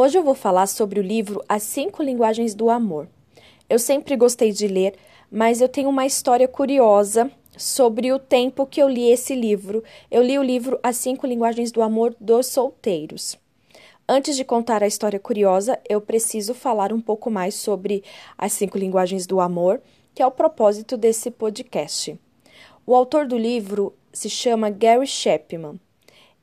Hoje eu vou falar sobre o livro As Cinco Linguagens do Amor. Eu sempre gostei de ler, mas eu tenho uma história curiosa sobre o tempo que eu li esse livro. Eu li o livro As Cinco Linguagens do Amor dos Solteiros. Antes de contar a história curiosa, eu preciso falar um pouco mais sobre as cinco linguagens do amor, que é o propósito desse podcast. O autor do livro se chama Gary Chapman.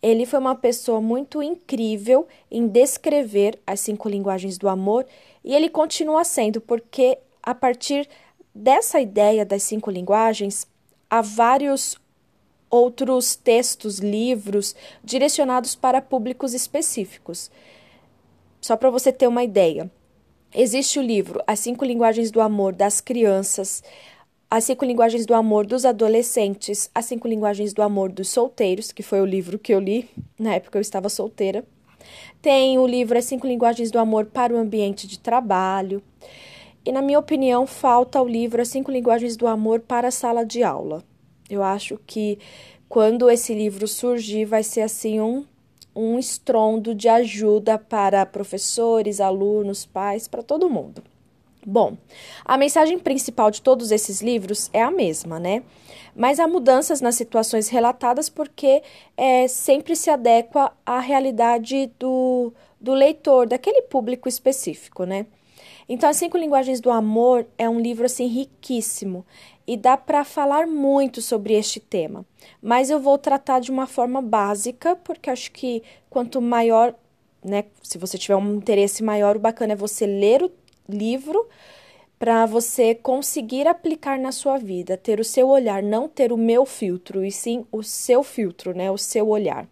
Ele foi uma pessoa muito incrível em descrever as cinco linguagens do amor e ele continua sendo, porque a partir dessa ideia das cinco linguagens, há vários outros textos, livros direcionados para públicos específicos. Só para você ter uma ideia. Existe o livro As Cinco Linguagens do Amor das Crianças, as Cinco Linguagens do Amor dos Adolescentes, As Cinco Linguagens do Amor dos Solteiros, que foi o livro que eu li na época eu estava solteira. Tem o livro As Cinco Linguagens do Amor para o Ambiente de Trabalho. E, na minha opinião, falta o livro As Cinco Linguagens do Amor para a Sala de Aula. Eu acho que quando esse livro surgir, vai ser assim um, um estrondo de ajuda para professores, alunos, pais, para todo mundo. Bom, a mensagem principal de todos esses livros é a mesma, né? Mas há mudanças nas situações relatadas porque é, sempre se adequa à realidade do, do leitor, daquele público específico, né? Então, As Cinco Linguagens do Amor é um livro assim riquíssimo e dá para falar muito sobre este tema. Mas eu vou tratar de uma forma básica, porque acho que quanto maior, né, se você tiver um interesse maior, o bacana é você ler o livro para você conseguir aplicar na sua vida, ter o seu olhar, não ter o meu filtro, e sim o seu filtro, né? O seu olhar.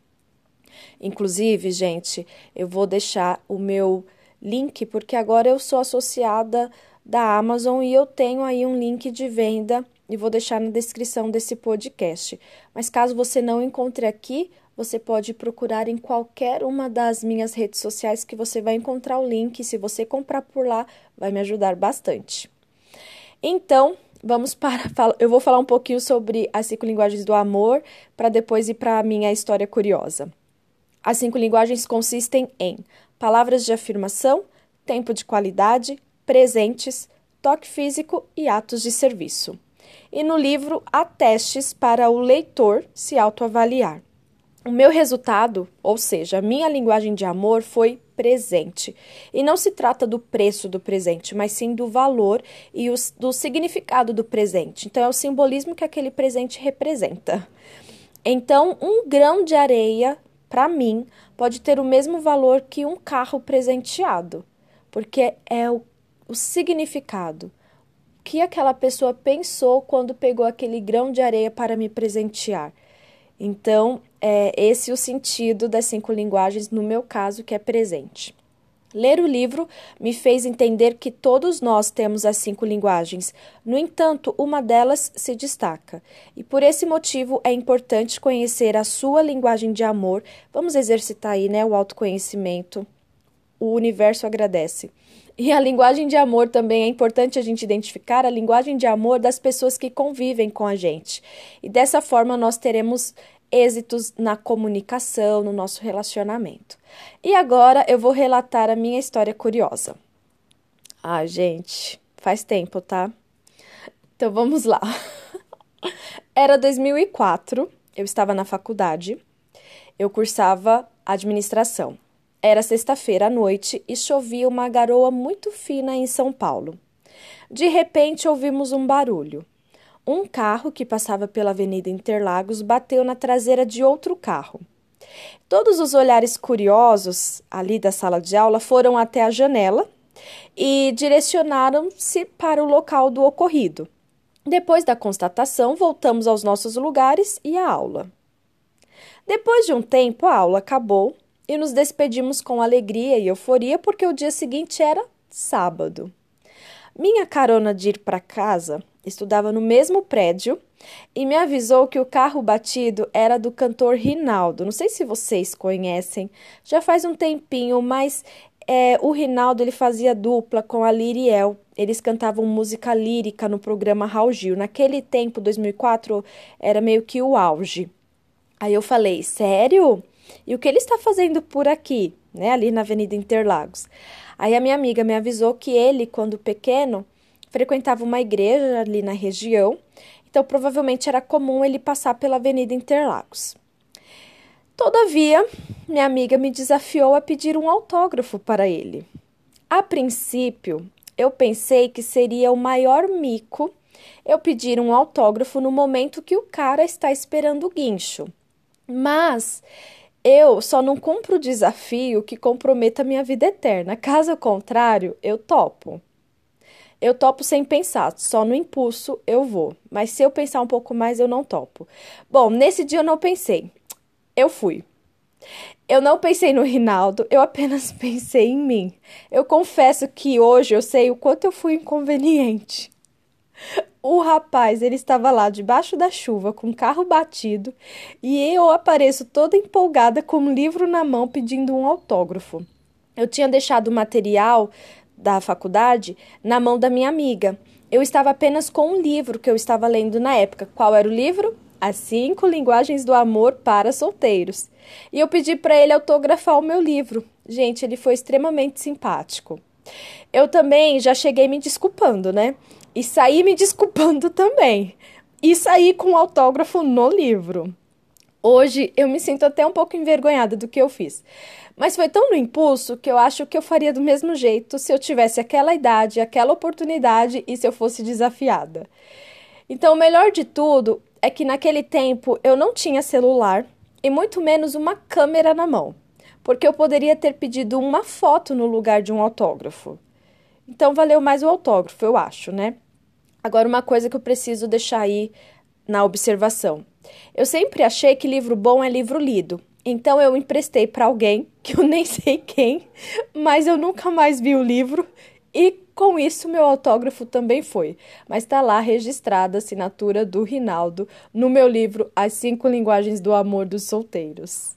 Inclusive, gente, eu vou deixar o meu link, porque agora eu sou associada da Amazon e eu tenho aí um link de venda e vou deixar na descrição desse podcast. Mas caso você não encontre aqui, você pode procurar em qualquer uma das minhas redes sociais que você vai encontrar o link. Se você comprar por lá, vai me ajudar bastante. Então, vamos para. Eu vou falar um pouquinho sobre as cinco linguagens do amor, para depois ir para a minha história curiosa. As cinco linguagens consistem em palavras de afirmação, tempo de qualidade, presentes, toque físico e atos de serviço. E no livro há testes para o leitor se autoavaliar. O meu resultado, ou seja, a minha linguagem de amor foi presente. E não se trata do preço do presente, mas sim do valor e do significado do presente. Então, é o simbolismo que aquele presente representa. Então, um grão de areia, para mim, pode ter o mesmo valor que um carro presenteado, porque é o, o significado. O que aquela pessoa pensou quando pegou aquele grão de areia para me presentear. Então, é esse o sentido das cinco linguagens, no meu caso, que é presente. Ler o livro me fez entender que todos nós temos as cinco linguagens. No entanto, uma delas se destaca. E por esse motivo é importante conhecer a sua linguagem de amor. Vamos exercitar aí, né, o autoconhecimento. O universo agradece. E a linguagem de amor também é importante a gente identificar a linguagem de amor das pessoas que convivem com a gente. E dessa forma nós teremos êxitos na comunicação, no nosso relacionamento. E agora eu vou relatar a minha história curiosa. Ah, gente, faz tempo, tá? Então vamos lá. Era 2004, eu estava na faculdade, eu cursava administração. Era sexta-feira à noite e chovia uma garoa muito fina em São Paulo. De repente ouvimos um barulho. Um carro que passava pela Avenida Interlagos bateu na traseira de outro carro. Todos os olhares curiosos ali da sala de aula foram até a janela e direcionaram-se para o local do ocorrido. Depois da constatação, voltamos aos nossos lugares e à aula. Depois de um tempo, a aula acabou e nos despedimos com alegria e euforia porque o dia seguinte era sábado. Minha carona de ir para casa estudava no mesmo prédio e me avisou que o carro batido era do cantor Rinaldo. Não sei se vocês conhecem, já faz um tempinho, mas é, o Rinaldo ele fazia dupla com a Liriel. Eles cantavam música lírica no programa Raul Gil. Naquele tempo, 2004, era meio que o auge. Aí eu falei, sério? E o que ele está fazendo por aqui, né, ali na Avenida Interlagos? Aí a minha amiga me avisou que ele, quando pequeno, frequentava uma igreja ali na região, então provavelmente era comum ele passar pela Avenida Interlagos. Todavia, minha amiga me desafiou a pedir um autógrafo para ele. A princípio, eu pensei que seria o maior mico eu pedir um autógrafo no momento que o cara está esperando o guincho. Mas eu só não cumpro o desafio que comprometa minha vida eterna. Caso contrário, eu topo. Eu topo sem pensar, só no impulso eu vou. Mas se eu pensar um pouco mais, eu não topo. Bom, nesse dia eu não pensei. Eu fui. Eu não pensei no Rinaldo, eu apenas pensei em mim. Eu confesso que hoje eu sei o quanto eu fui inconveniente. O rapaz, ele estava lá debaixo da chuva com o carro batido e eu apareço toda empolgada com um livro na mão pedindo um autógrafo. Eu tinha deixado o material da faculdade na mão da minha amiga. Eu estava apenas com um livro que eu estava lendo na época. Qual era o livro? As Cinco Linguagens do Amor para Solteiros. E eu pedi para ele autografar o meu livro. Gente, ele foi extremamente simpático. Eu também já cheguei me desculpando, né? E saí me desculpando também. E saí com o autógrafo no livro. Hoje eu me sinto até um pouco envergonhada do que eu fiz. Mas foi tão no impulso que eu acho que eu faria do mesmo jeito se eu tivesse aquela idade, aquela oportunidade e se eu fosse desafiada. Então, o melhor de tudo é que naquele tempo eu não tinha celular e muito menos uma câmera na mão, porque eu poderia ter pedido uma foto no lugar de um autógrafo. Então valeu mais o autógrafo, eu acho, né? Agora, uma coisa que eu preciso deixar aí na observação. Eu sempre achei que livro bom é livro lido. Então eu emprestei para alguém, que eu nem sei quem, mas eu nunca mais vi o livro e com isso meu autógrafo também foi. Mas está lá registrada a assinatura do Rinaldo no meu livro As Cinco Linguagens do Amor dos Solteiros.